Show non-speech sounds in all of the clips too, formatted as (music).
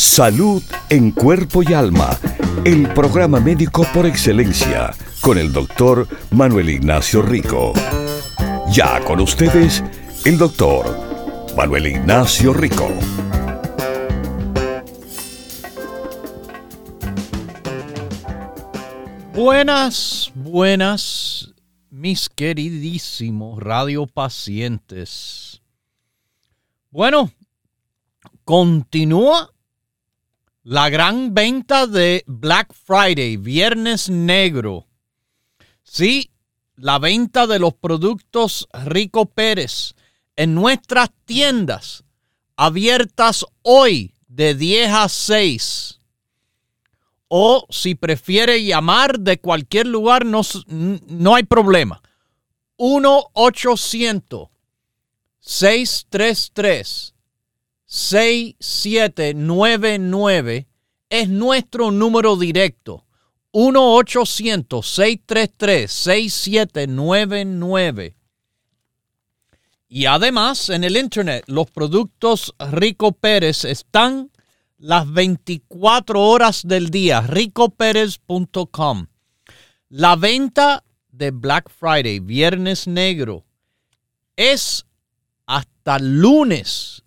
Salud en cuerpo y alma. El programa médico por excelencia con el doctor Manuel Ignacio Rico. Ya con ustedes, el doctor Manuel Ignacio Rico. Buenas, buenas, mis queridísimos radiopacientes. Bueno, continúa la gran venta de Black Friday, Viernes Negro. Sí, la venta de los productos Rico Pérez en nuestras tiendas abiertas hoy de 10 a 6. O si prefiere llamar de cualquier lugar, no, no hay problema. 1-800-633-6799 es nuestro número directo. 1-800-633-6799. Y además en el Internet los productos Rico Pérez están las 24 horas del día. ricopérez.com. La venta de Black Friday, Viernes Negro, es hasta lunes.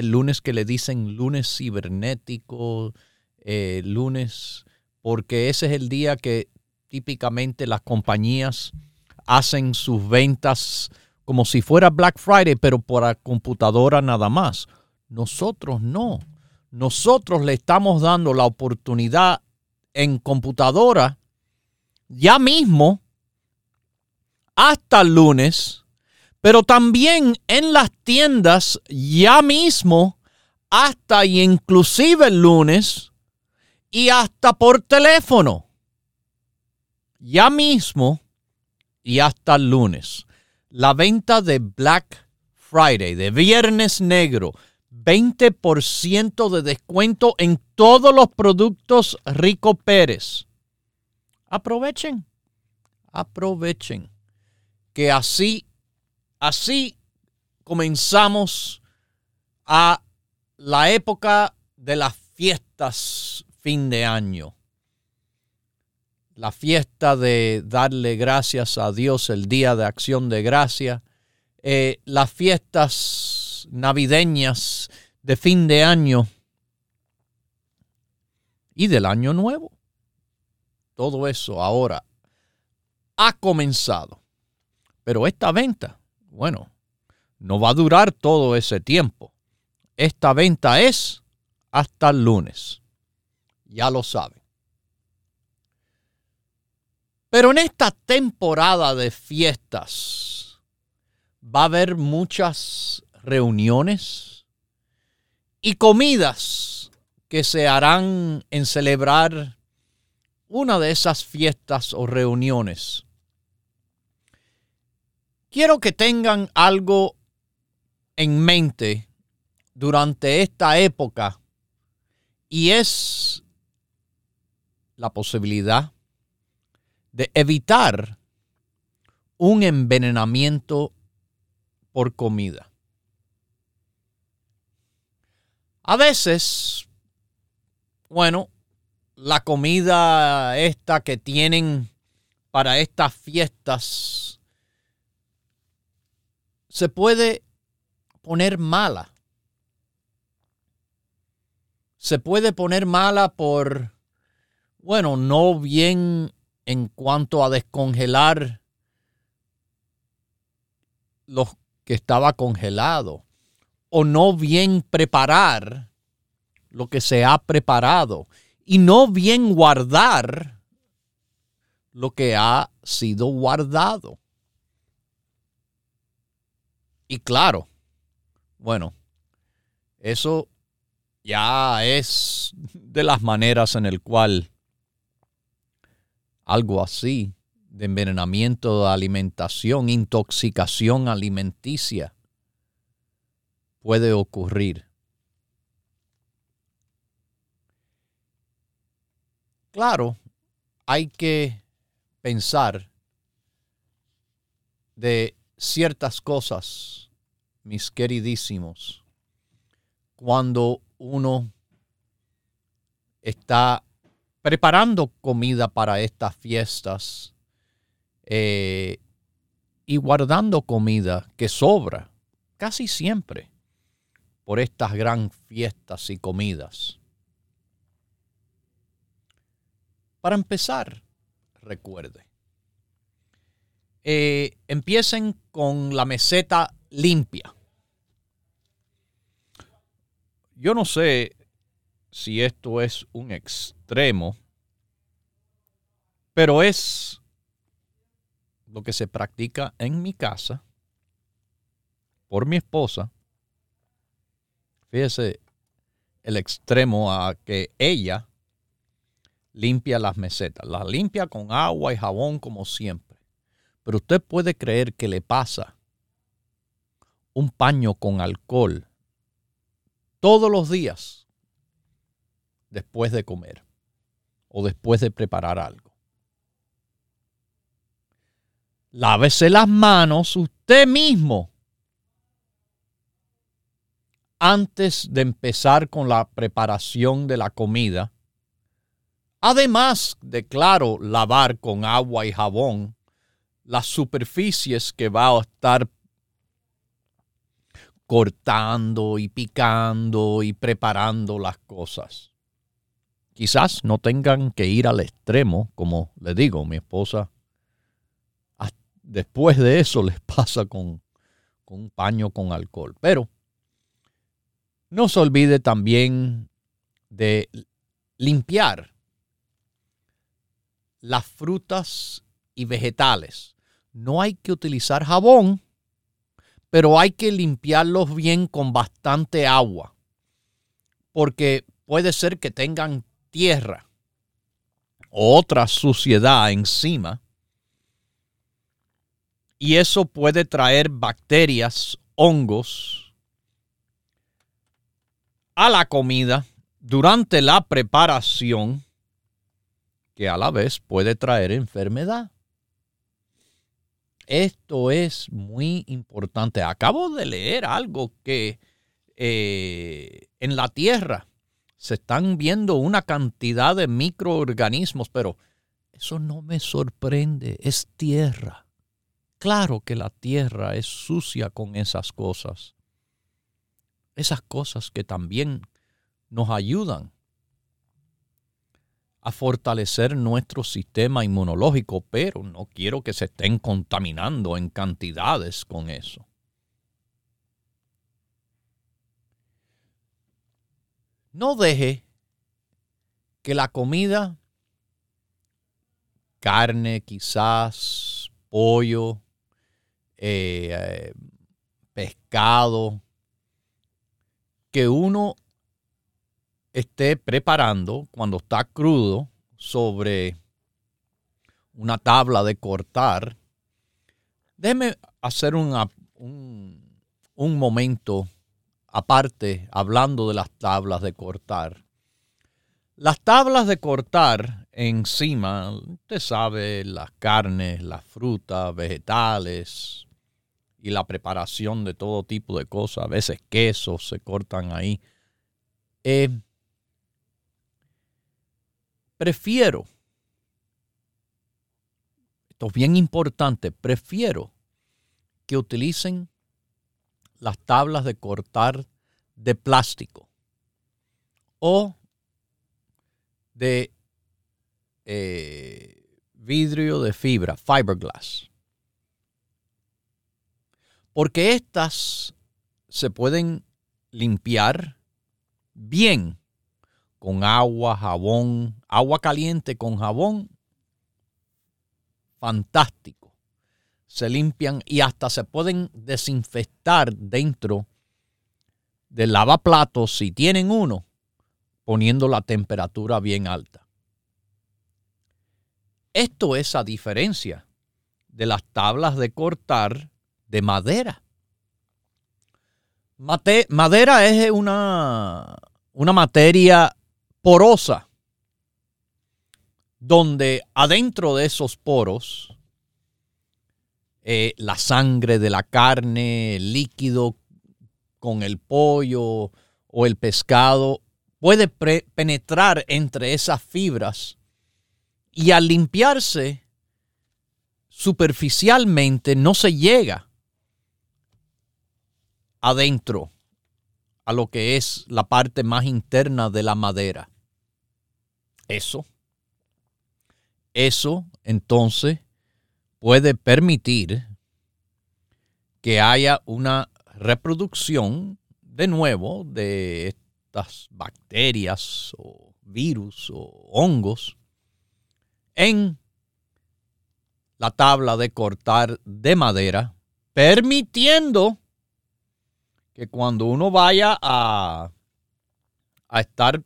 El lunes que le dicen lunes cibernético, eh, lunes porque ese es el día que típicamente las compañías hacen sus ventas como si fuera Black Friday, pero por la computadora nada más. Nosotros no. Nosotros le estamos dando la oportunidad en computadora ya mismo hasta el lunes, pero también en las tiendas ya mismo hasta y inclusive el lunes y hasta por teléfono. Ya mismo y hasta el lunes. La venta de Black Friday, de Viernes Negro, 20% de descuento en todos los productos Rico Pérez. Aprovechen, aprovechen que así, así comenzamos a la época de las fiestas fin de año. La fiesta de darle gracias a Dios, el día de acción de gracia. Eh, las fiestas navideñas de fin de año y del año nuevo. Todo eso ahora ha comenzado. Pero esta venta, bueno, no va a durar todo ese tiempo. Esta venta es hasta el lunes ya lo saben. Pero en esta temporada de fiestas va a haber muchas reuniones y comidas que se harán en celebrar una de esas fiestas o reuniones. Quiero que tengan algo en mente durante esta época y es la posibilidad de evitar un envenenamiento por comida. A veces, bueno, la comida esta que tienen para estas fiestas se puede poner mala. Se puede poner mala por bueno, no bien en cuanto a descongelar lo que estaba congelado, o no bien preparar lo que se ha preparado, y no bien guardar lo que ha sido guardado. Y claro, bueno, eso ya es de las maneras en el cual algo así de envenenamiento de alimentación, intoxicación alimenticia puede ocurrir. Claro, hay que pensar de ciertas cosas, mis queridísimos, cuando uno está preparando comida para estas fiestas eh, y guardando comida que sobra casi siempre por estas gran fiestas y comidas. Para empezar, recuerde, eh, empiecen con la meseta limpia. Yo no sé si esto es un extremo, pero es lo que se practica en mi casa por mi esposa. Fíjese el extremo a que ella limpia las mesetas. Las limpia con agua y jabón como siempre. Pero usted puede creer que le pasa un paño con alcohol todos los días después de comer o después de preparar algo. Lávese las manos usted mismo antes de empezar con la preparación de la comida Además de, claro, lavar con agua y jabón las superficies que va a estar cortando y picando y preparando las cosas. Quizás no tengan que ir al extremo, como le digo, mi esposa, después de eso (laughs) les pasa con, con un paño con alcohol. Pero no se olvide también de limpiar las frutas y vegetales. No hay que utilizar jabón, pero hay que limpiarlos bien con bastante agua, porque puede ser que tengan tierra o otra suciedad encima. Y eso puede traer bacterias, hongos a la comida durante la preparación que a la vez puede traer enfermedad. Esto es muy importante. Acabo de leer algo que eh, en la Tierra se están viendo una cantidad de microorganismos, pero eso no me sorprende, es tierra. Claro que la tierra es sucia con esas cosas. Esas cosas que también nos ayudan a fortalecer nuestro sistema inmunológico, pero no quiero que se estén contaminando en cantidades con eso. No deje que la comida, carne quizás, pollo, eh, eh, pescado, que uno esté preparando cuando está crudo sobre una tabla de cortar, déjeme hacer un, un momento aparte hablando de las tablas de cortar. Las tablas de cortar encima, usted sabe, las carnes, las frutas, vegetales y la preparación de todo tipo de cosas, a veces quesos se cortan ahí. Eh, prefiero, esto es bien importante, prefiero que utilicen las tablas de cortar de plástico o de eh, vidrio de fibra, fiberglass. Porque estas se pueden limpiar bien con agua, jabón, agua caliente con jabón, fantástico. Se limpian y hasta se pueden desinfectar dentro del lavaplatos si tienen uno, poniendo la temperatura bien alta. Esto es a diferencia de las tablas de cortar de madera. madera es una, una materia porosa, donde adentro de esos poros eh, la sangre de la carne, el líquido con el pollo o el pescado puede penetrar entre esas fibras y al limpiarse superficialmente no se llega adentro a lo que es la parte más interna de la madera. Eso, eso entonces puede permitir que haya una reproducción de nuevo de estas bacterias o virus o hongos en la tabla de cortar de madera, permitiendo que cuando uno vaya a, a estar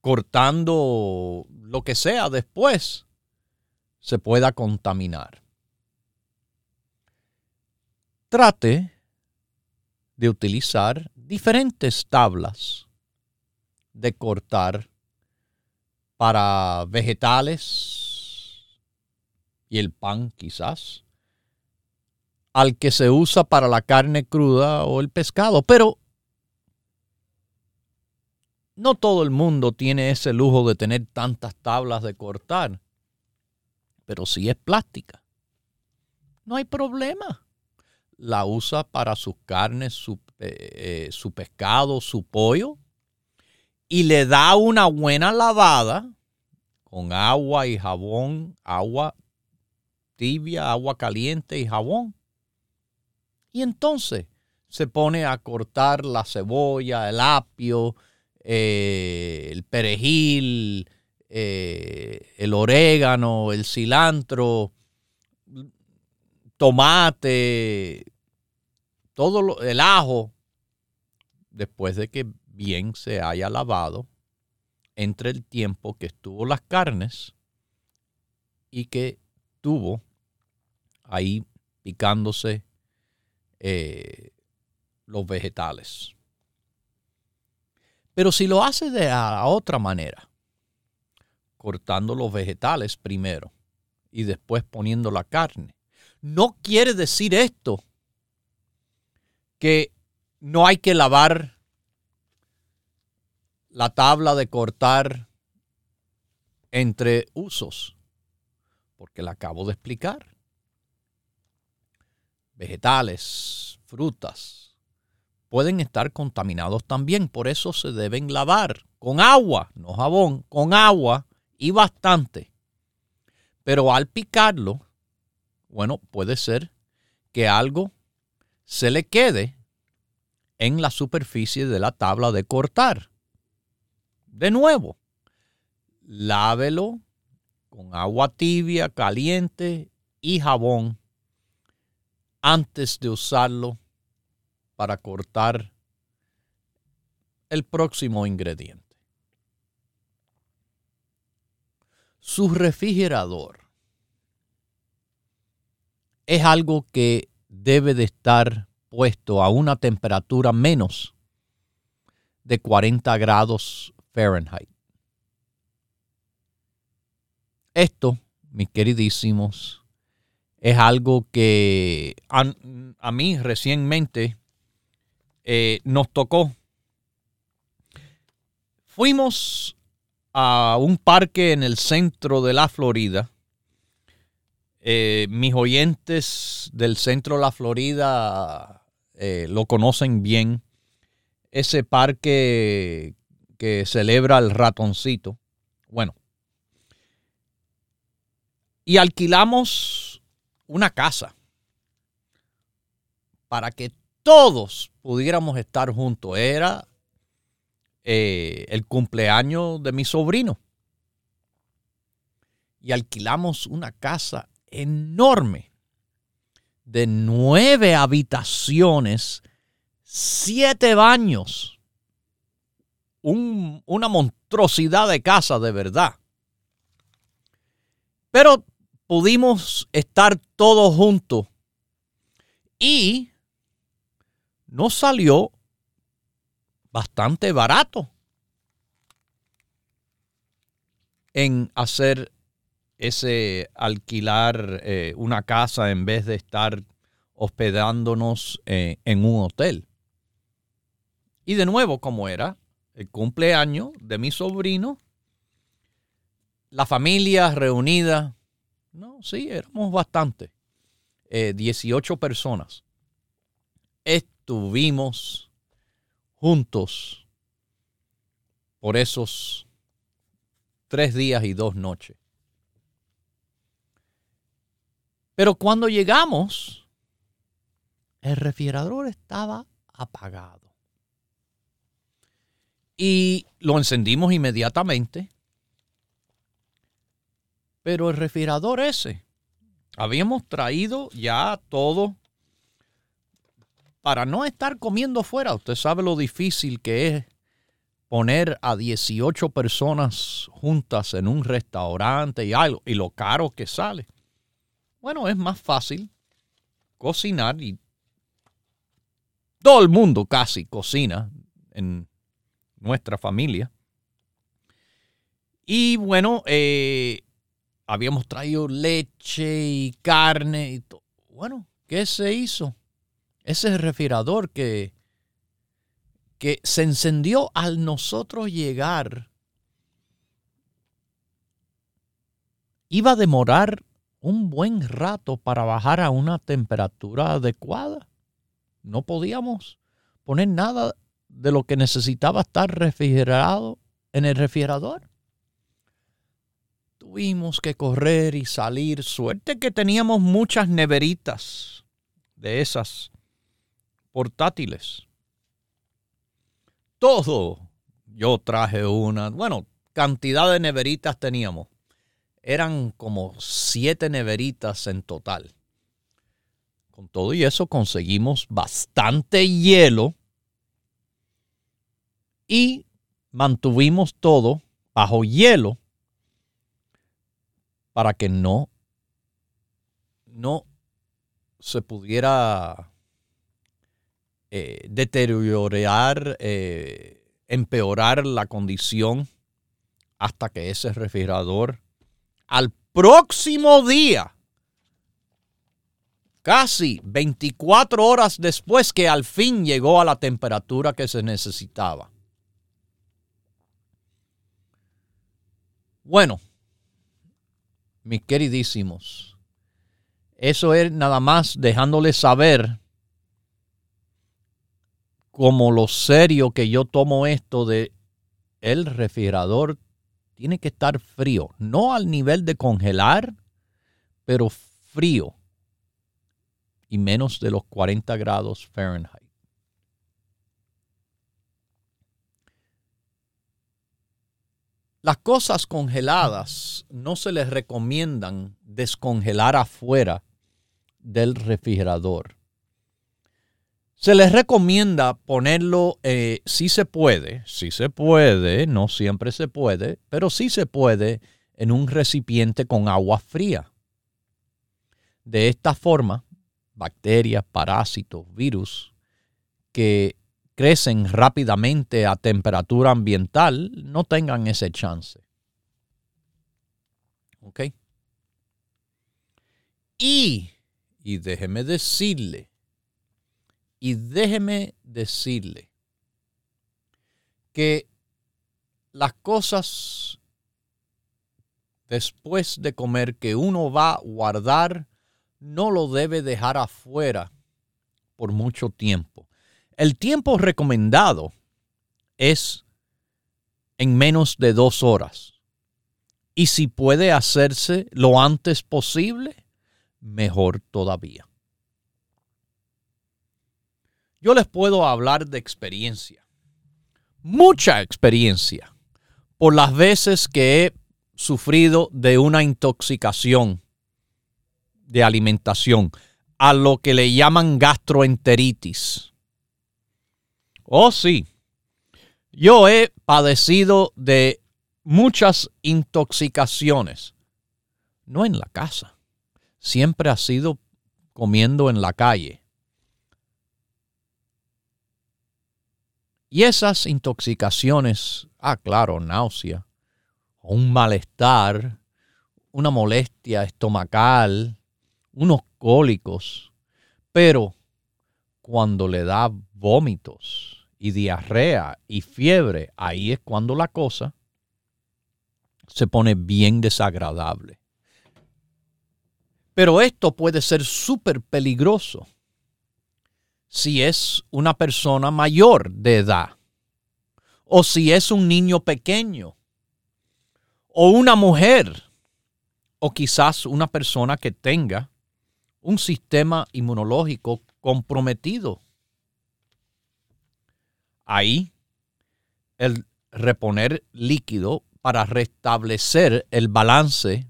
cortando lo que sea después, se pueda contaminar. Trate de utilizar diferentes tablas de cortar para vegetales y el pan quizás, al que se usa para la carne cruda o el pescado, pero no todo el mundo tiene ese lujo de tener tantas tablas de cortar pero si es plástica, no hay problema. La usa para sus carnes, su, eh, eh, su pescado, su pollo, y le da una buena lavada con agua y jabón, agua tibia, agua caliente y jabón. Y entonces se pone a cortar la cebolla, el apio, eh, el perejil, eh, el orégano, el cilantro, tomate, todo el ajo, después de que bien se haya lavado entre el tiempo que estuvo las carnes y que tuvo ahí picándose eh, los vegetales. Pero si lo hace de otra manera, cortando los vegetales primero y después poniendo la carne. No quiere decir esto que no hay que lavar la tabla de cortar entre usos, porque la acabo de explicar. Vegetales, frutas, pueden estar contaminados también, por eso se deben lavar con agua, no jabón, con agua y bastante. Pero al picarlo, bueno, puede ser que algo se le quede en la superficie de la tabla de cortar. De nuevo, lávelo con agua tibia, caliente y jabón antes de usarlo para cortar el próximo ingrediente. Su refrigerador es algo que debe de estar puesto a una temperatura menos de 40 grados Fahrenheit. Esto, mis queridísimos, es algo que a, mí recientemente eh, nos tocó. Fuimos a un parque en el centro de la Florida. Eh, mis oyentes del centro de la Florida eh, lo conocen bien. Ese parque que celebra el ratoncito. Bueno. Y alquilamos una casa para que todos pudiéramos estar juntos. Era eh, el cumpleaños de mi sobrino. Y alquilamos una casa enorme de nueve habitaciones, siete baños. una monstruosidad de casa de verdad. Pero pudimos estar todos juntos y nos salió bastante barato en hacer ese alquilar eh, una casa en vez de estar hospedándonos eh, en un hotel. Y de nuevo, como era el cumpleaños de mi sobrino, la familia reunida, no, sí, éramos bastante, 18 eh, personas. Estuvimos juntos por esos tres días y dos noches. Pero cuando llegamos, el refrigerador estaba apagado. Y lo encendimos inmediatamente. Pero el refrigerador ese, habíamos traído ya todo para no estar comiendo fuera. Usted sabe lo difícil que es poner a 18 personas juntas en un restaurante y algo, y lo caro que sale. Bueno, es más fácil cocinar y todo el mundo casi cocina en nuestra familia. Y bueno, eh, habíamos traído leche y carne y todo. Bueno, ¿qué se hizo? Ese refrigerador que, que se encendió al nosotros llegar iba a demorar un buen rato para bajar a una temperatura adecuada. No podíamos poner nada de lo que necesitaba estar refrigerado en el refrigerador. Tuvimos que correr y salir. Suerte que teníamos muchas neveritas de esas portátiles. Todo. Yo traje una. Bueno, cantidad de neveritas teníamos eran como siete neveritas en total. Con todo y eso conseguimos bastante hielo y mantuvimos todo bajo hielo para que no, no se pudiera eh, deteriorar, eh, empeorar la condición hasta que ese refrigerador al próximo día, casi 24 horas después que al fin llegó a la temperatura que se necesitaba. Bueno, mis queridísimos, eso es nada más dejándoles saber como lo serio que yo tomo esto de el refrigerador tiene que estar frío, no al nivel de congelar, pero frío y menos de los 40 grados Fahrenheit. Las cosas congeladas no se les recomiendan descongelar afuera del refrigerador. Se les recomienda ponerlo, eh, si se puede, si se puede, no siempre se puede, pero sí se puede en un recipiente con agua fría. De esta forma, bacterias, parásitos, virus que crecen rápidamente a temperatura ambiental no tengan ese chance. ¿Ok? Y, y déjeme decirle, y déjeme decirle que las cosas después de comer que uno va a guardar, no lo debe dejar afuera por mucho tiempo. El tiempo recomendado es en menos de dos horas. Y si puede hacerse lo antes posible, mejor todavía. Yo les puedo hablar de experiencia, mucha experiencia, por las veces que he sufrido de una intoxicación de alimentación, a lo que le llaman gastroenteritis. Oh sí, yo he padecido de muchas intoxicaciones, no en la casa. Siempre ha sido comiendo en la calle. Y esas intoxicaciones, ah, claro, náusea, un malestar, una molestia estomacal, unos cólicos, pero cuando le da vómitos y diarrea y fiebre, ahí es cuando la cosa se pone bien desagradable. Pero esto puede ser súper peligroso si es una persona mayor de edad o si es un niño pequeño o una mujer o quizás una persona que tenga un sistema inmunológico comprometido. Ahí el reponer líquido para restablecer el balance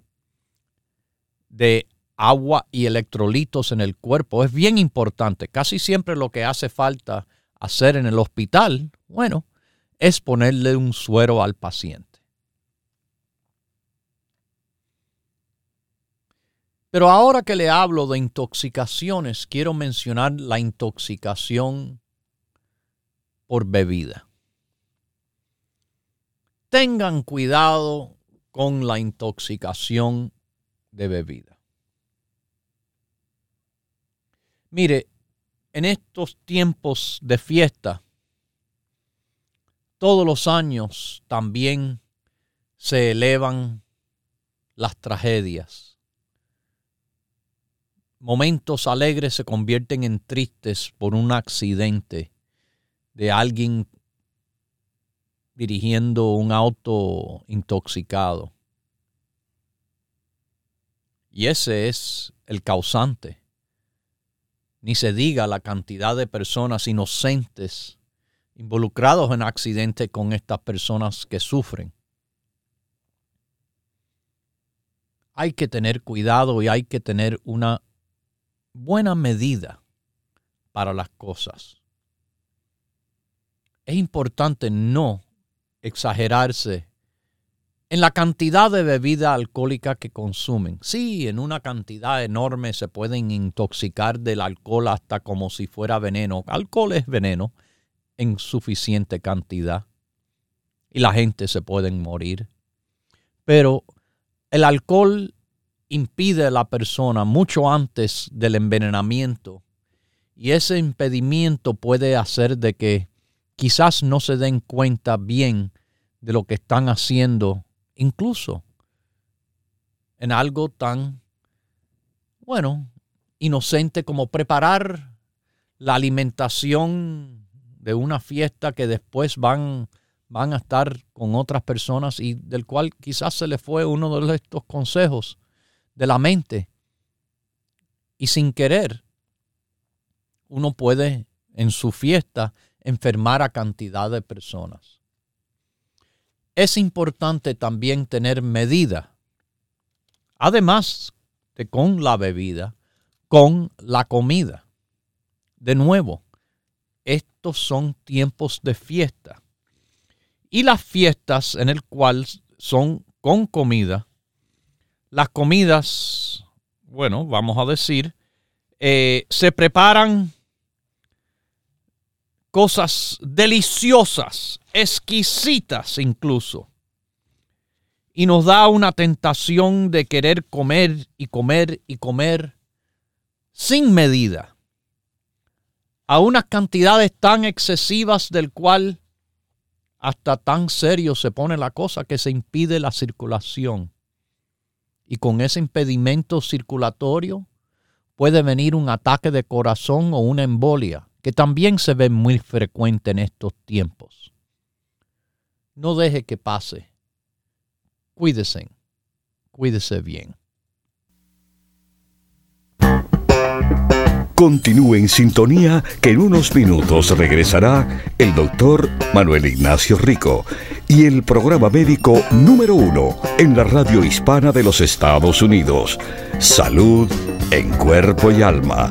de agua y electrolitos en el cuerpo es bien importante. Casi siempre lo que hace falta hacer en el hospital, bueno, es ponerle un suero al paciente. Pero ahora que le hablo de intoxicaciones, quiero mencionar la intoxicación por bebida. Tengan cuidado con la intoxicación de bebida. Mire, en estos tiempos de fiesta, todos los años también se elevan las tragedias momentos alegres se convierten en tristes por un accidente de alguien dirigiendo un auto intoxicado. Y ese es el causante. Ni se diga la cantidad de personas inocentes involucrados en accidentes con estas personas que sufren. Hay que tener cuidado y hay que tener una buena medida para las cosas. Es importante no exagerarse en la cantidad de bebida alcohólica que consumen. Sí, en una cantidad enorme se pueden intoxicar del alcohol hasta como si fuera veneno. Alcohol es veneno en suficiente cantidad y la gente se puede morir. Pero el alcohol impide a la persona mucho antes del envenenamiento. Y ese impedimento puede hacer de que quizás no se den cuenta bien de lo que están haciendo, incluso en algo tan, bueno, inocente como preparar la alimentación de una fiesta que después van, van a estar con otras personas y del cual quizás se le fue uno de estos consejos de la mente. Y sin querer, uno puede en su fiesta enfermar a cantidad de personas. Es importante también tener medida, además de con la bebida, con la comida. De nuevo, estos son tiempos de fiesta. Y las fiestas en el cual son con comida las comidas, bueno, vamos a decir, eh, se preparan cosas deliciosas, exquisitas incluso. Y nos da una tentación de querer comer y comer y comer sin medida, a unas cantidades tan excesivas del cual hasta tan serio se pone la cosa que se impide la circulación. Y con ese impedimento circulatorio puede venir un ataque de corazón o una embolia, que también se ve muy frecuente en estos tiempos. No deje que pase. Cuídese, cuídese bien. Continúe en sintonía que en unos minutos regresará el doctor Manuel Ignacio Rico y el programa médico número uno en la radio hispana de los Estados Unidos, Salud en Cuerpo y Alma.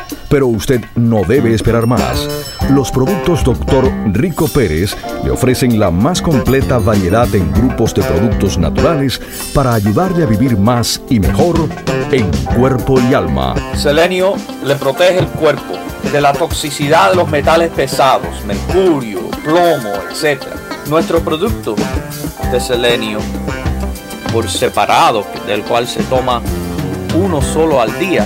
Pero usted no debe esperar más. Los productos Dr. Rico Pérez le ofrecen la más completa variedad en grupos de productos naturales para ayudarle a vivir más y mejor en cuerpo y alma. Selenio le protege el cuerpo de la toxicidad de los metales pesados, mercurio, plomo, etc. Nuestro producto de selenio por separado, del cual se toma uno solo al día,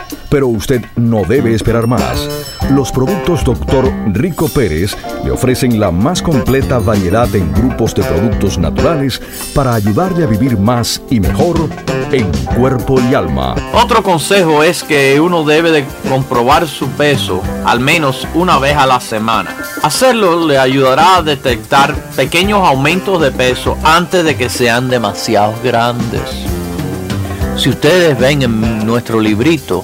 Pero usted no debe esperar más. Los productos Dr. Rico Pérez le ofrecen la más completa variedad en grupos de productos naturales para ayudarle a vivir más y mejor en cuerpo y alma. Otro consejo es que uno debe de comprobar su peso al menos una vez a la semana. Hacerlo le ayudará a detectar pequeños aumentos de peso antes de que sean demasiado grandes. Si ustedes ven en nuestro librito,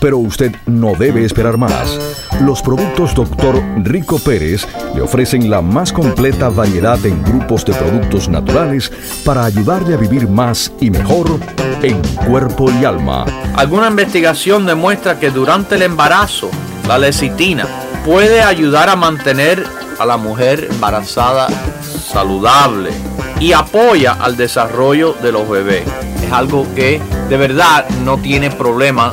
Pero usted no debe esperar más. Los productos Dr. Rico Pérez le ofrecen la más completa variedad en grupos de productos naturales para ayudarle a vivir más y mejor en cuerpo y alma. Alguna investigación demuestra que durante el embarazo, la lecitina puede ayudar a mantener a la mujer embarazada saludable y apoya al desarrollo de los bebés. Es algo que de verdad no tiene problema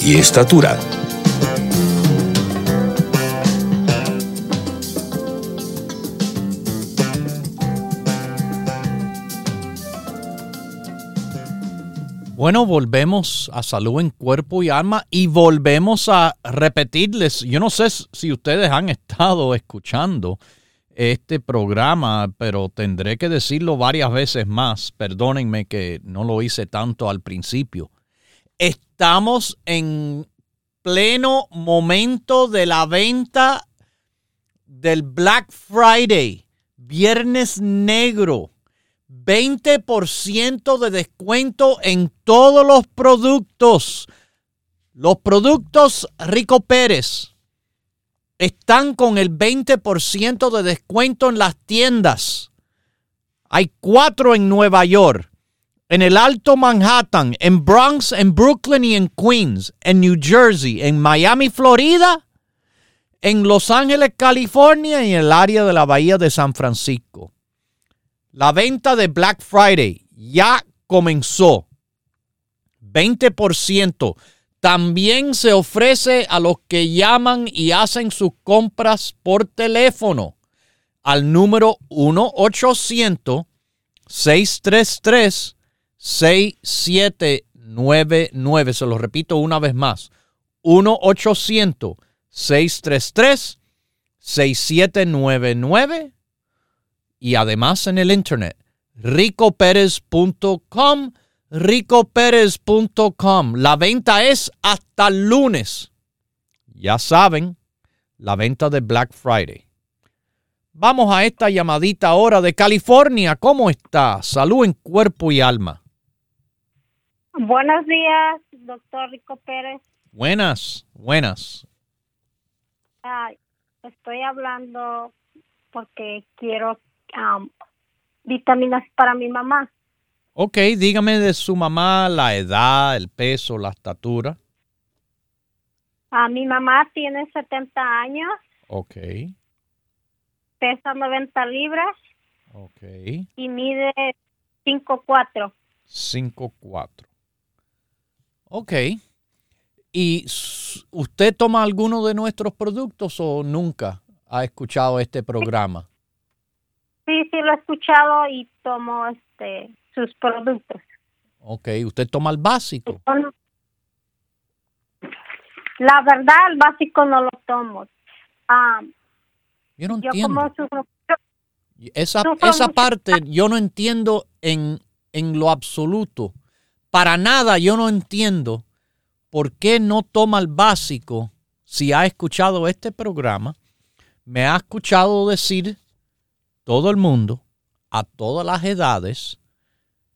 y estatura. Bueno, volvemos a salud en cuerpo y alma y volvemos a repetirles, yo no sé si ustedes han estado escuchando este programa, pero tendré que decirlo varias veces más, perdónenme que no lo hice tanto al principio. Estamos en pleno momento de la venta del Black Friday, Viernes Negro 20% de descuento en todos los productos. Los productos Rico Pérez están con el 20% de descuento en las tiendas. Hay cuatro en Nueva York, en el Alto Manhattan, en Bronx, en Brooklyn y en Queens, en New Jersey, en Miami, Florida, en Los Ángeles, California y en el área de la Bahía de San Francisco. La venta de Black Friday ya comenzó. 20%. También se ofrece a los que llaman y hacen sus compras por teléfono al número 1-800-633-6799. Se lo repito una vez más. 1-800-633-6799 y además en el internet ricoperez.com ricoperez.com la venta es hasta el lunes ya saben la venta de Black Friday vamos a esta llamadita ahora de California ¿cómo está? salud en cuerpo y alma buenos días doctor Rico Pérez buenas buenas estoy hablando porque quiero Um, vitaminas para mi mamá. Ok, dígame de su mamá la edad, el peso, la estatura. a mi mamá tiene 70 años. Ok. Pesa 90 libras. Ok. Y mide 5'4". 5'4". Ok. ¿Y usted toma alguno de nuestros productos o nunca ha escuchado este programa? Sí, sí lo he escuchado y tomo este sus productos. Ok, ¿usted toma el básico? La verdad, el básico no lo tomo. Ah, yo no entiendo. esa, esa parte yo no entiendo en, en lo absoluto. Para nada yo no entiendo por qué no toma el básico si ha escuchado este programa. Me ha escuchado decir todo el mundo, a todas las edades,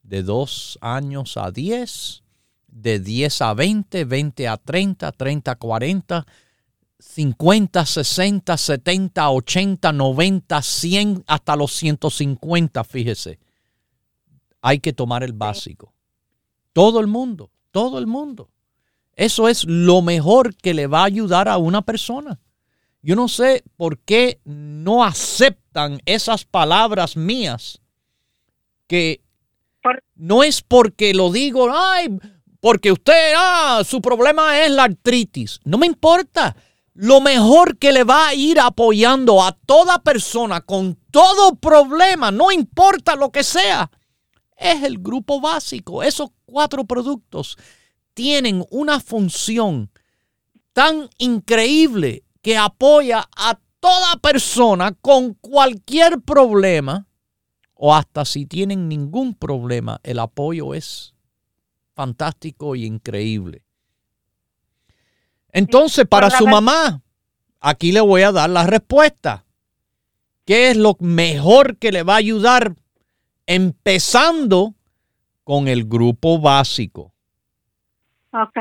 de 2 años a 10, de 10 a 20, 20 a 30, 30 a 40, 50, 60, 70, 80, 90, 100, hasta los 150, fíjese. Hay que tomar el básico. Todo el mundo, todo el mundo. Eso es lo mejor que le va a ayudar a una persona. Yo no sé por qué no aceptan esas palabras mías, que no es porque lo digo, ay, porque usted, ah, su problema es la artritis. No me importa. Lo mejor que le va a ir apoyando a toda persona con todo problema, no importa lo que sea, es el grupo básico. Esos cuatro productos tienen una función tan increíble que apoya a toda persona con cualquier problema o hasta si tienen ningún problema, el apoyo es fantástico y increíble. Entonces, para su mamá, aquí le voy a dar la respuesta. ¿Qué es lo mejor que le va a ayudar? Empezando con el grupo básico. Ok.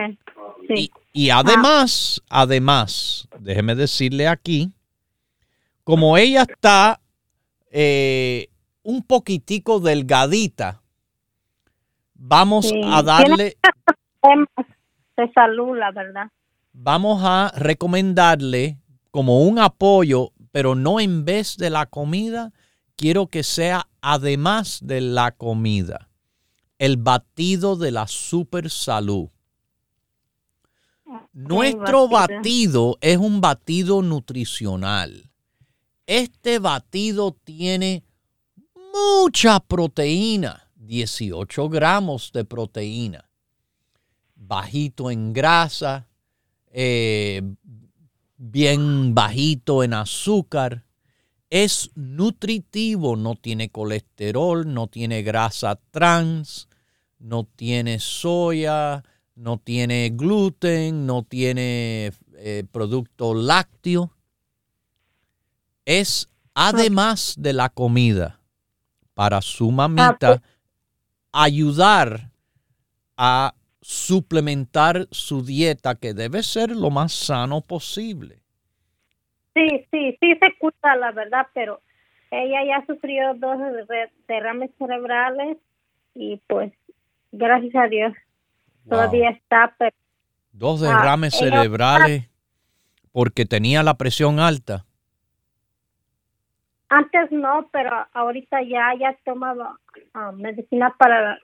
Sí. Y además, además, déjeme decirle aquí, como ella está eh, un poquitico delgadita, vamos a darle... de salud, la verdad. Vamos a recomendarle como un apoyo, pero no en vez de la comida, quiero que sea además de la comida, el batido de la super salud. Nuestro batido es un batido nutricional. Este batido tiene mucha proteína, 18 gramos de proteína, bajito en grasa, eh, bien bajito en azúcar. Es nutritivo, no tiene colesterol, no tiene grasa trans, no tiene soya, no tiene gluten, no tiene eh, producto lácteo. Es además de la comida para su mamita ayudar a suplementar su dieta que debe ser lo más sano posible. Sí, sí, sí se cuida la verdad, pero ella ya sufrió dos derrames cerebrales y pues gracias a Dios todavía está. Pero, dos derrames cerebrales porque tenía la presión alta. Antes no, pero ahorita ya ya tomaba ah, medicina para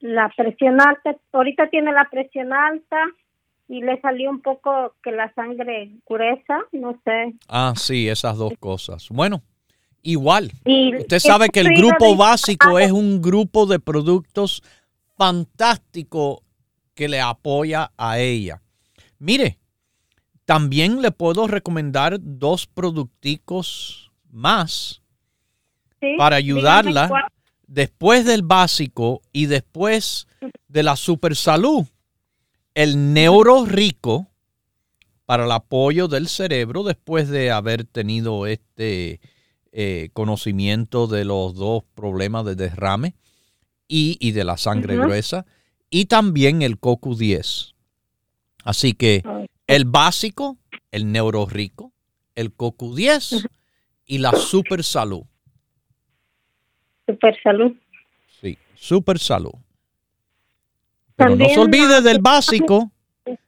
la presión alta. Ahorita tiene la presión alta y le salió un poco que la sangre gruesa, no sé. Ah, sí, esas dos cosas. Bueno, igual. Usted sabe que el grupo básico es un grupo de productos fantástico que le apoya a ella. Mire, también le puedo recomendar dos producticos más para ayudarla después del básico y después de la super salud. El neuro rico para el apoyo del cerebro después de haber tenido este eh, conocimiento de los dos problemas de derrame y, de la sangre gruesa y también el CoQ10. Así que el básico, el neuro rico, el CoQ10 y la super salud. Super salud. Sí, super salud. Pero no se olvide del básico,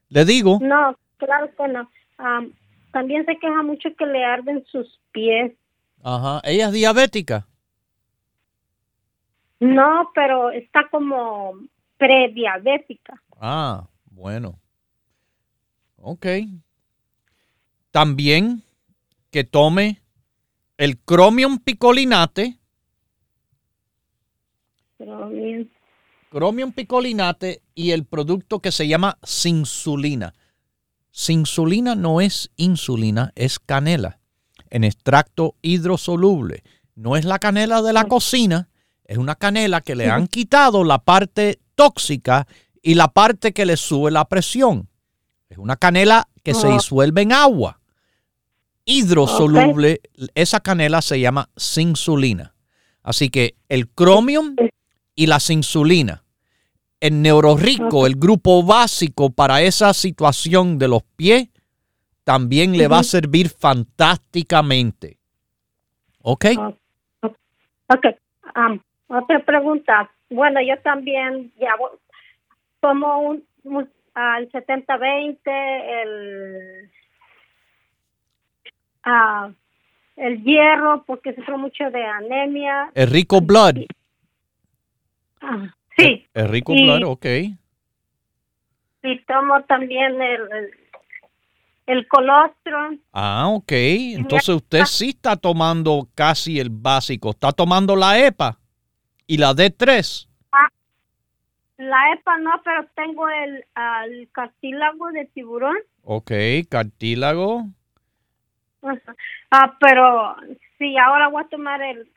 le digo. No, claro que no. también se queja mucho que le arden sus pies. Ajá, ella es diabética. No, pero está como prediabética. Ah, bueno. Ok. También que tome el cromium picolinate. Cromium. Cromium picolinate y el producto que se llama sinsulina. Sinsulina no es insulina, es canela en extracto hidrosoluble. No es la canela de la cocina, es una canela que le han quitado la parte tóxica y la parte que le sube la presión. Es una canela que se disuelve en agua. Hidrosoluble, esa canela se llama sinsulina. Así que el cromium y la sinsulina. El neurorico, el grupo básico para esa situación de los pies, también le va a servir fantásticamente. ¿Ok? Ok. Um, otra pregunta. Bueno, yo también ya tomo un, al 70-20, el, uh, el hierro, porque sufro mucho de anemia. El rico blood. Ah, sí. El, rico blood, ok. Y tomo también el, el colostrum. Ah, ok. Entonces usted sí está tomando casi el básico. ¿Está tomando la EPA? ¿Y la D3? Ah, la EPA no, pero tengo el, cartílago de tiburón. Ok, cartílago. Ah, pero sí, ahora voy a tomar el,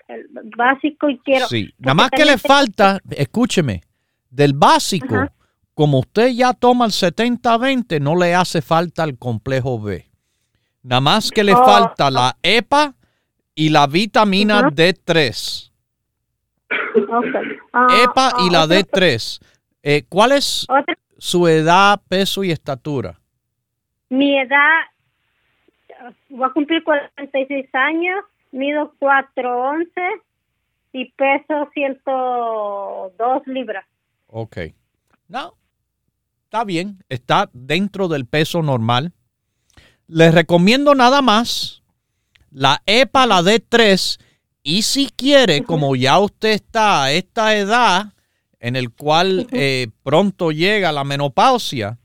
básico y quiero... Sí, nada más que le falta, escúcheme, del básico, como usted ya toma el 70-20, no le hace falta el complejo B. Nada más que le oh. falta la EPA y la vitamina D3. Ah, EPA y la D3. Eh, ¿Cuál es su edad, peso y estatura? Mi edad, voy a cumplir 46 años, mido 4'11 y peso 102 libras. Ok. No, está bien, está dentro del peso normal. Les recomiendo nada más la EPA, la D3, y si quiere, como ya usted está a esta edad en el cual eh, pronto llega la menopausia,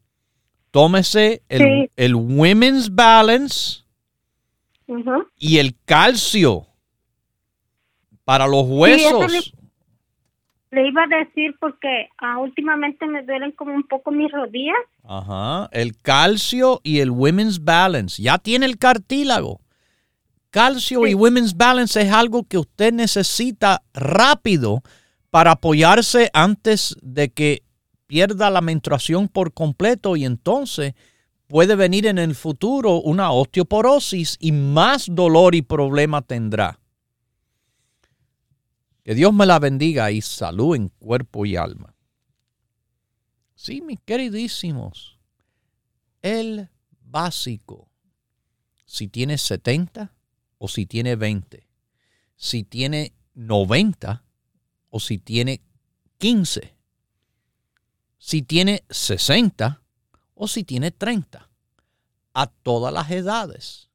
tómese el, Women's Balance y el calcio para los huesos. le, iba a decir porque ah, últimamente me duelen como un poco mis rodillas. Ajá, el calcio y el Women's Balance. Ya tiene el cartílago. Calcio y Women's Balance es algo que usted necesita rápido para apoyarse antes de que pierda la menstruación por completo y entonces puede venir en el futuro una osteoporosis y más dolor y problema tendrá. Que Dios me la bendiga y salud en cuerpo y alma. Sí, mis queridísimos, el básico, si tiene 70, o si tiene 20, si tiene 90 o si tiene 15, si tiene 60 o si tiene 30. A todas las edades,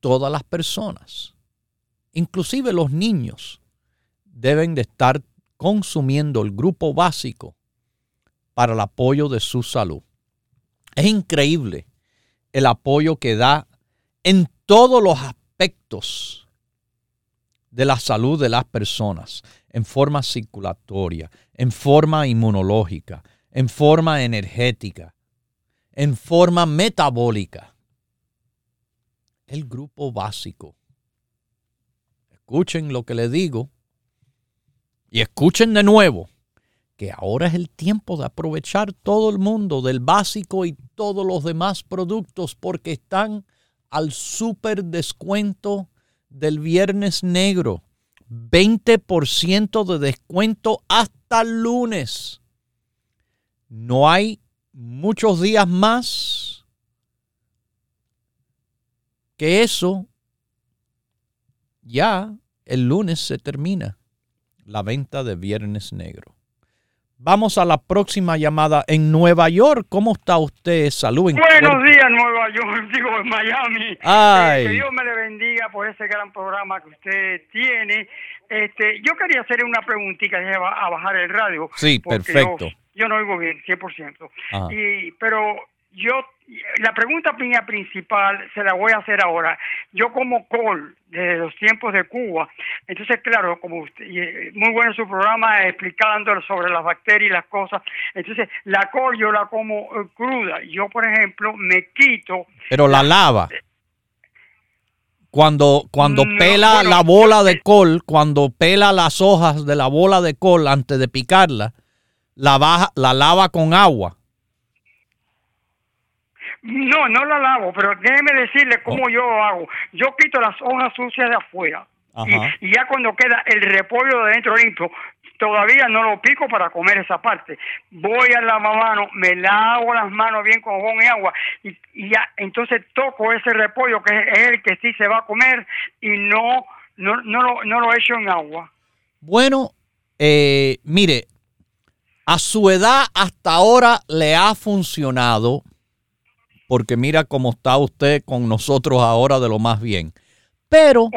todas las personas, inclusive los niños, deben de estar consumiendo el grupo básico para el apoyo de su salud. Es increíble el apoyo que da en todos los aspectos de la salud de las personas en forma circulatoria, en forma inmunológica, en forma energética, en forma metabólica. El grupo básico. Escuchen lo que le digo y escuchen de nuevo que ahora es el tiempo de aprovechar todo el mundo del básico y todos los demás productos porque están al super descuento del viernes negro. 20% de descuento hasta el lunes. No hay muchos días más que eso. Ya el lunes se termina la venta de viernes negro. Vamos a la próxima llamada en Nueva York. ¿Cómo está usted? Salud. Buenos días, Nueva York, (laughs) digo, en Miami. Ay. que Dios me le bendiga por ese gran programa que usted tiene. Este, yo quería hacerle una preguntita a bajar el radio. Sí, perfecto. Yo, no oigo bien, 100%. Y, pero yo la pregunta mía principal se la voy a hacer ahora. Yo como col desde los tiempos de Cuba, entonces claro, como usted, eh, muy bueno su programa explicando sobre las bacterias y las cosas. Entonces la col yo la como eh, cruda. Yo por ejemplo me quito. Pero la lava. Cuando, cuando pela la bola de col, cuando pela las hojas de la bola de col antes de picarla, la, baja, la lava con agua no, no la lavo, pero déjeme decirle cómo oh. yo lo hago. Yo quito las hojas sucias de afuera. Y, ya cuando queda el repollo de dentro limpio, todavía no lo pico para comer esa parte. Voy a la mano, me lavo las manos bien con jabón y agua y, ya entonces toco ese repollo que es el que sí se va a comer y no no no lo, no lo echo en agua. Bueno, eh, mire, a su edad hasta ahora le ha funcionado porque mira cómo está usted con nosotros ahora de lo más bien. Pero oh,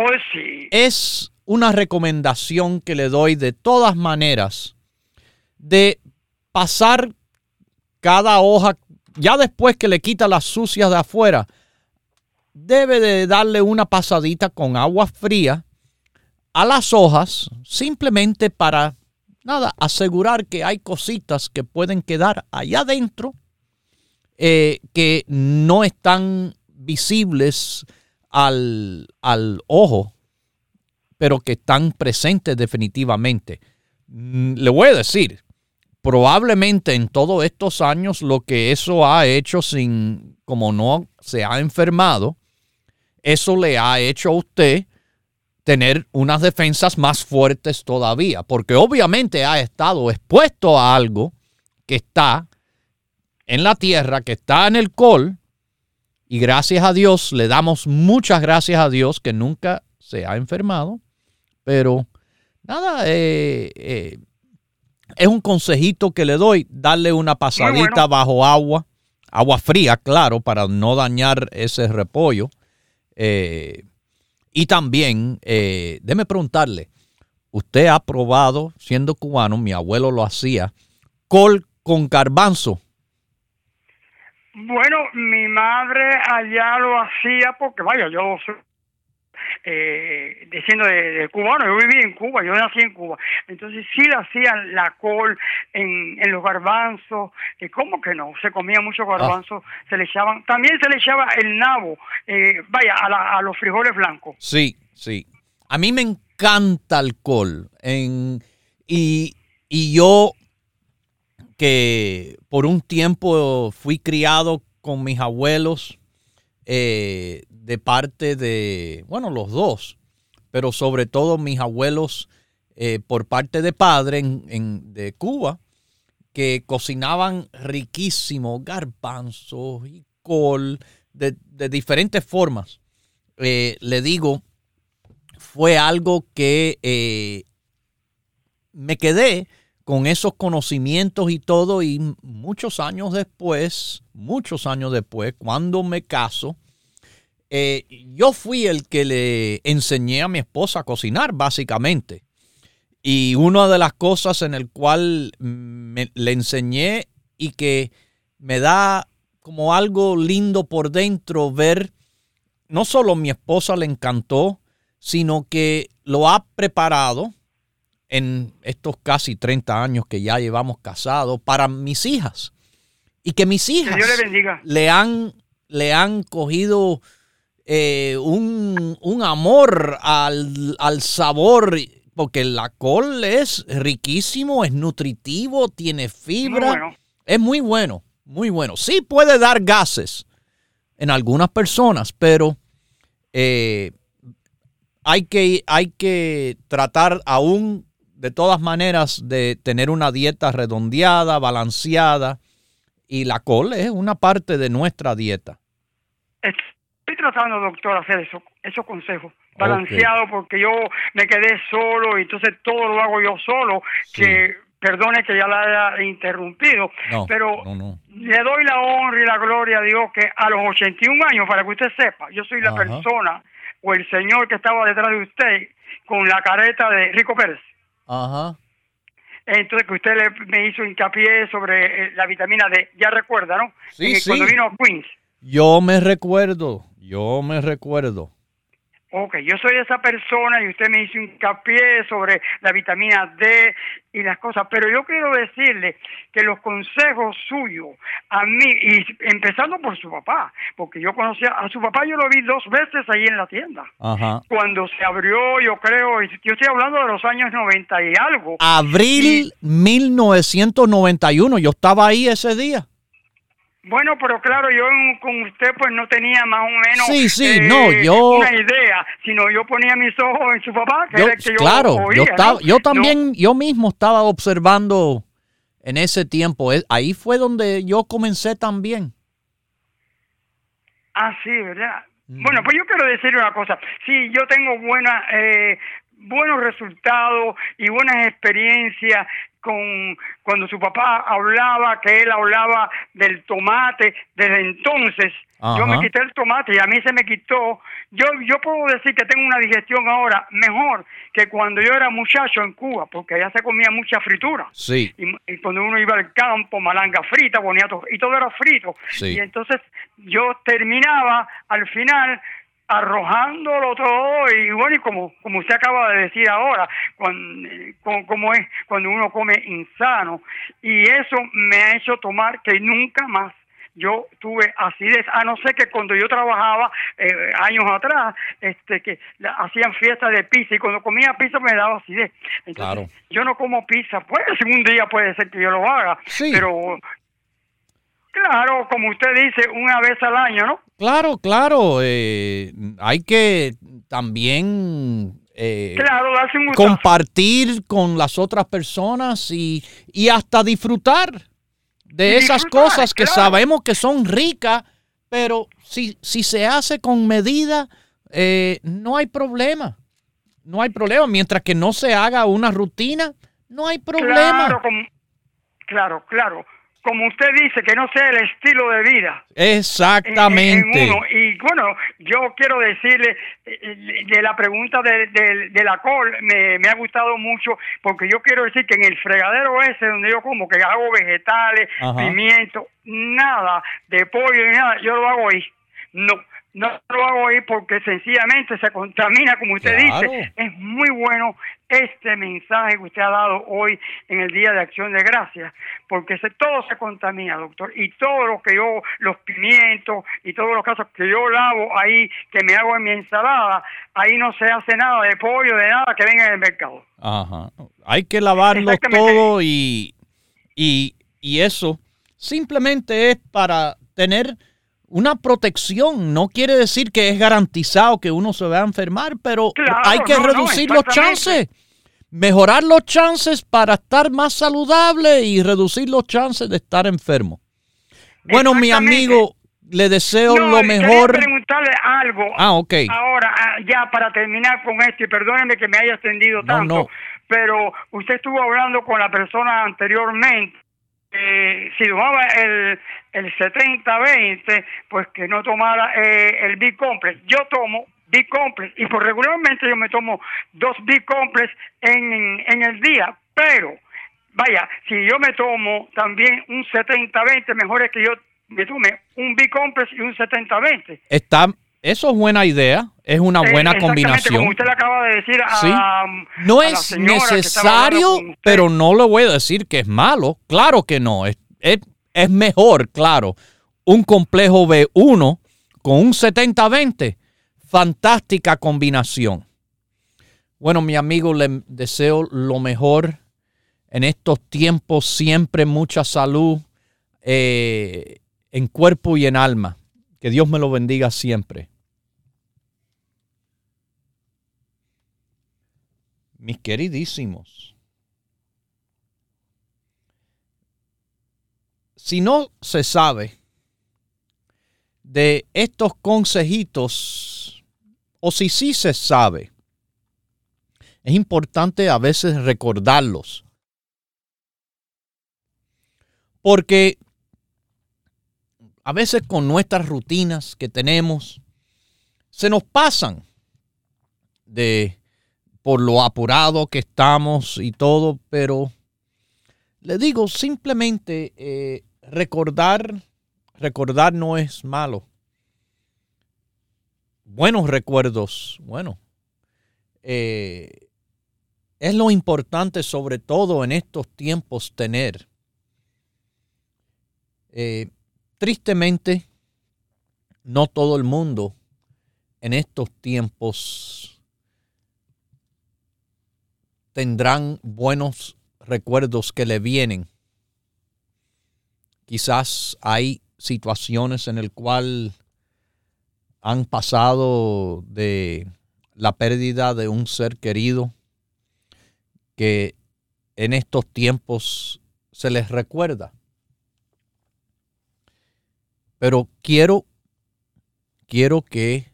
es una recomendación que le doy de todas maneras de pasar cada hoja, ya después que le quita las sucias de afuera, debe de darle una pasadita con agua fría a las hojas, simplemente para, nada, asegurar que hay cositas que pueden quedar allá adentro eh, que no están visibles al, ojo, pero que están presentes definitivamente. Mm, le voy a decir, probablemente en todos estos años lo que eso ha hecho sin, como no se ha enfermado, eso le ha hecho a usted tener unas defensas más fuertes todavía, porque obviamente ha estado expuesto a algo que está en la tierra, que está en el col, y gracias a Dios, le damos muchas gracias a Dios que nunca se ha enfermado, pero nada, eh, eh, es un consejito que le doy, darle una pasadita bajo agua, agua fría, claro, para no dañar ese repollo. Eh, y también, eh, déme preguntarle, ¿usted ha probado, siendo cubano, mi abuelo lo hacía, col con garbanzo? Bueno, mi madre allá lo hacía porque, vaya, yo soy eh, diciendo de, cubano, yo viví en Cuba, yo nací en Cuba, entonces sí le hacían la col en, en los garbanzos, y ¿cómo que no? Se comía mucho garbanzo, ah. se le echaban, también se le echaba el nabo, eh, vaya, a, a los frijoles blancos. Sí, sí. A mí me encanta el col, en, y, y yo que por un tiempo fui criado con mis abuelos, eh, de parte de, bueno, los dos, pero sobre todo mis abuelos eh, por parte de padre en, de Cuba, que cocinaban riquísimo garbanzos y col de, diferentes formas. Eh, le digo, fue algo que eh, me quedé con esos conocimientos y todo y muchos años después, muchos años después, cuando me caso, eh, yo fui el que le enseñé a mi esposa a cocinar, básicamente. Y una de las cosas en el cual le enseñé y que me da como algo lindo por dentro ver, no solo mi esposa le encantó, sino que lo ha preparado en estos casi 30 años que ya llevamos casados para mis hijas. Y que mis hijas le, han, le han cogido eh, un, amor al, sabor, porque la col es riquísimo, es nutritivo, tiene fibra, es muy bueno, muy bueno. Sí puede dar gases en algunas personas, pero eh, hay, que, hay que tratar aún de todas maneras de tener una dieta redondeada, balanceada, y la col es una parte de nuestra dieta tratando, doctor, hacer eso, esos consejos balanceado porque yo me quedé solo y entonces todo lo hago yo solo, que perdone que ya la haya interrumpido, pero le doy la honra y la gloria a Dios que a los 81 años, para que usted sepa, yo soy la persona o el señor que estaba detrás de usted con la careta de Rico Pérez. Ajá. Entonces que usted le, me hizo hincapié sobre eh, la vitamina D, ya recuerda, ¿no? Sí, sí. Cuando vino a Queens. Yo me recuerdo. Yo me recuerdo. Ok, yo soy esa persona y usted me hizo hincapié sobre la vitamina D y las cosas, pero yo quiero decirle que los consejos suyos a mí, y empezando por su papá, porque yo conocía a su papá, yo lo vi dos veces ahí en la tienda. Ajá. Cuando se abrió, yo creo, yo estoy hablando de los años 90 y algo. Abril 1991, yo estaba ahí ese día. Bueno, pero claro, yo con usted pues no tenía más o menos sí, sí, no, eh, yo, una idea, sino yo ponía mis ojos en su papá, que era el que yo Claro, yo, estaba, yo también, yo mismo estaba observando en ese tiempo. Ahí fue donde yo comencé también. Ah, sí, ¿verdad? Mm. Bueno, pues yo quiero decir una cosa. Sí, yo tengo buena, eh, buenos resultados y buenas experiencias con cuando su papá hablaba, que él hablaba del tomate, desde entonces yo me quité el tomate y a mí se me quitó. Yo yo puedo decir que tengo una digestión ahora mejor que cuando yo era muchacho en Cuba, porque allá se comía mucha fritura. Sí. Y, cuando uno iba al campo, malanga frita, bonito, y todo era frito. Sí. Y entonces yo terminaba al final arrojándolo todo y bueno y como como usted acaba de decir ahora cuando, como, es cuando uno come insano. Y eso me ha hecho tomar que nunca más yo tuve acidez, a no ser que cuando yo trabajaba eh, años atrás, este que hacían fiestas de pizza y cuando comía pizza me daba acidez. Entonces, yo no como pizza, pues (laughs) un día puede ser que yo lo haga, pero Claro, como usted dice, una vez al año, ¿no? Claro, claro. Eh, hay que también eh, compartir con las otras personas y, hasta disfrutar de esas cosas que sabemos que son ricas, pero si, si se hace con medida, eh, no hay problema. No hay problema. Mientras que no se haga una rutina, no hay problema. Claro, claro, claro como usted dice, que no sea el estilo de vida. Exactamente. Y bueno, yo quiero decirle eh, de la pregunta de, de, la col, me, me, ha gustado mucho, porque yo quiero decir que en el fregadero ese donde yo como que hago vegetales, pimiento, nada de pollo ni nada, yo lo hago ahí. No, no lo hago ahí porque sencillamente se contamina, como usted dice. Es muy bueno este mensaje que usted ha dado hoy en el Día de Acción de Gracias, porque se, todo se contamina, doctor. Y todo lo que yo, los pimientos y todos los casos que yo lavo ahí, que me hago en mi ensalada, ahí no se hace nada de pollo, de nada que venga en el mercado. Ajá. Hay que lavarlo todo y, y, y eso simplemente es para tener una protección. No quiere decir que es garantizado que uno se va a enfermar, pero hay que reducir los chances. Mejorar los chances para estar más saludable y reducir los chances de estar enfermo. Bueno, mi amigo, le deseo lo mejor. preguntarle algo. Ah, ok. Ahora, ah, ya para terminar con esto, y perdóneme que me haya extendido tanto, pero usted estuvo hablando con la persona anteriormente eh, si tomaba el, el 70-20, pues que no tomara eh, el B-Complex. Yo tomo B-Complex y por regularmente yo me tomo dos B-Complex en, en el día, pero vaya, si yo me tomo también un 70-20, mejor es que yo me tome un B-Complex y un 70-20. Está eso es buena idea, es una eh, buena combinación. Como usted le acaba de decir a, No es necesario, pero no le voy a decir que es malo. Claro que no, es, es, mejor, claro. Un complejo B1 con un 70-20, fantástica combinación. Bueno, mi amigo, le deseo lo mejor en estos tiempos, siempre mucha salud eh, en cuerpo y en alma. Que Dios me lo bendiga siempre. mis queridísimos, si no se sabe de estos consejitos, o si sí se sabe, es importante a veces recordarlos. Porque a veces con nuestras rutinas que tenemos, se nos pasan de por lo apurado que estamos y todo, pero le digo simplemente eh, recordar, recordar no es malo. Buenos recuerdos, bueno, eh, es lo importante sobre todo en estos tiempos tener. Eh, tristemente, no todo el mundo en estos tiempos tendrán buenos recuerdos que le vienen. Quizás hay situaciones en el cual han pasado de la pérdida de un ser querido que en estos tiempos se les recuerda. Pero quiero quiero que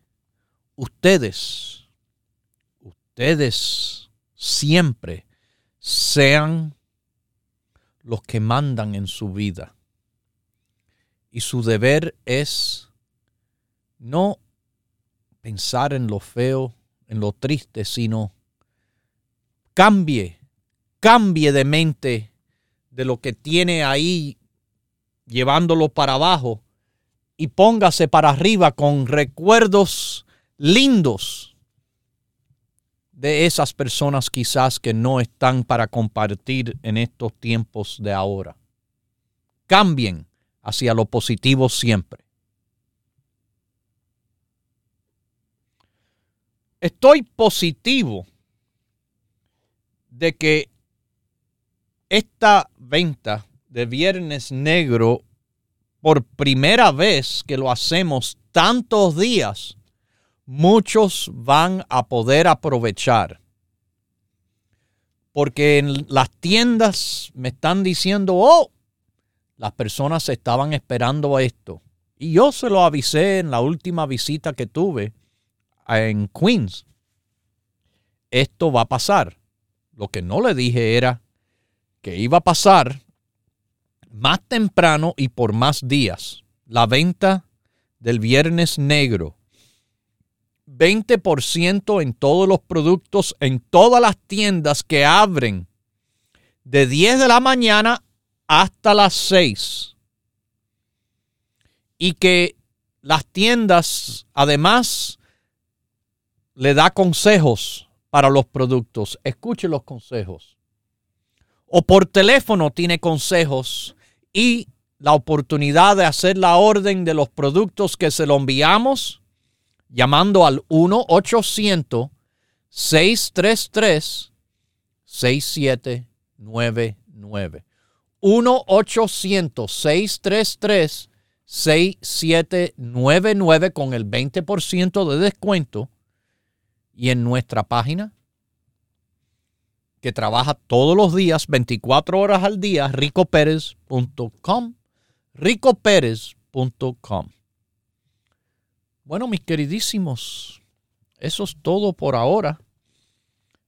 ustedes ustedes siempre sean los que mandan en su vida. Y su deber es no pensar en lo feo, en lo triste, sino cambie, cambie de mente de lo que tiene ahí llevándolo para abajo y póngase para arriba con recuerdos lindos de esas personas quizás que no están para compartir en estos tiempos de ahora. Cambien hacia lo positivo siempre. Estoy positivo de que esta venta de Viernes Negro, por primera vez que lo hacemos tantos días, muchos van a poder aprovechar. Porque en las tiendas me están diciendo, oh, las personas estaban esperando esto. Y yo se lo avisé en la última visita que tuve en Queens. Esto va a pasar. Lo que no le dije era que iba a pasar más temprano y por más días. La venta del Viernes Negro. 20% en todos los productos, en todas las tiendas que abren de 10 de la mañana hasta las 6. Y que las tiendas además le da consejos para los productos. Escuche los consejos. O por teléfono tiene consejos y la oportunidad de hacer la orden de los productos que se lo enviamos llamando al 1-800-633-6799. 1-800-633-6799 con el 20% de descuento. Y en nuestra página, que trabaja todos los días, 24 horas al día, ricoperez.com. ricoperez.com. Bueno, mis queridísimos, eso es todo por ahora.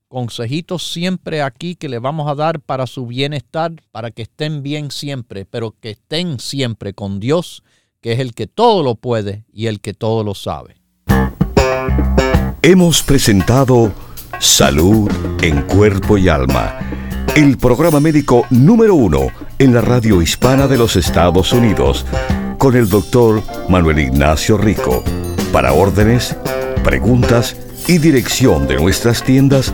Consejitos siempre aquí que le vamos a dar para su bienestar, para que estén bien siempre, pero que estén siempre con Dios, que es el que todo lo puede y el que todo lo sabe. Hemos presentado Salud en Cuerpo y Alma, el programa médico número uno en la radio hispana de los Estados Unidos, con el doctor Manuel Ignacio Rico. Para órdenes, preguntas y dirección de nuestras tiendas,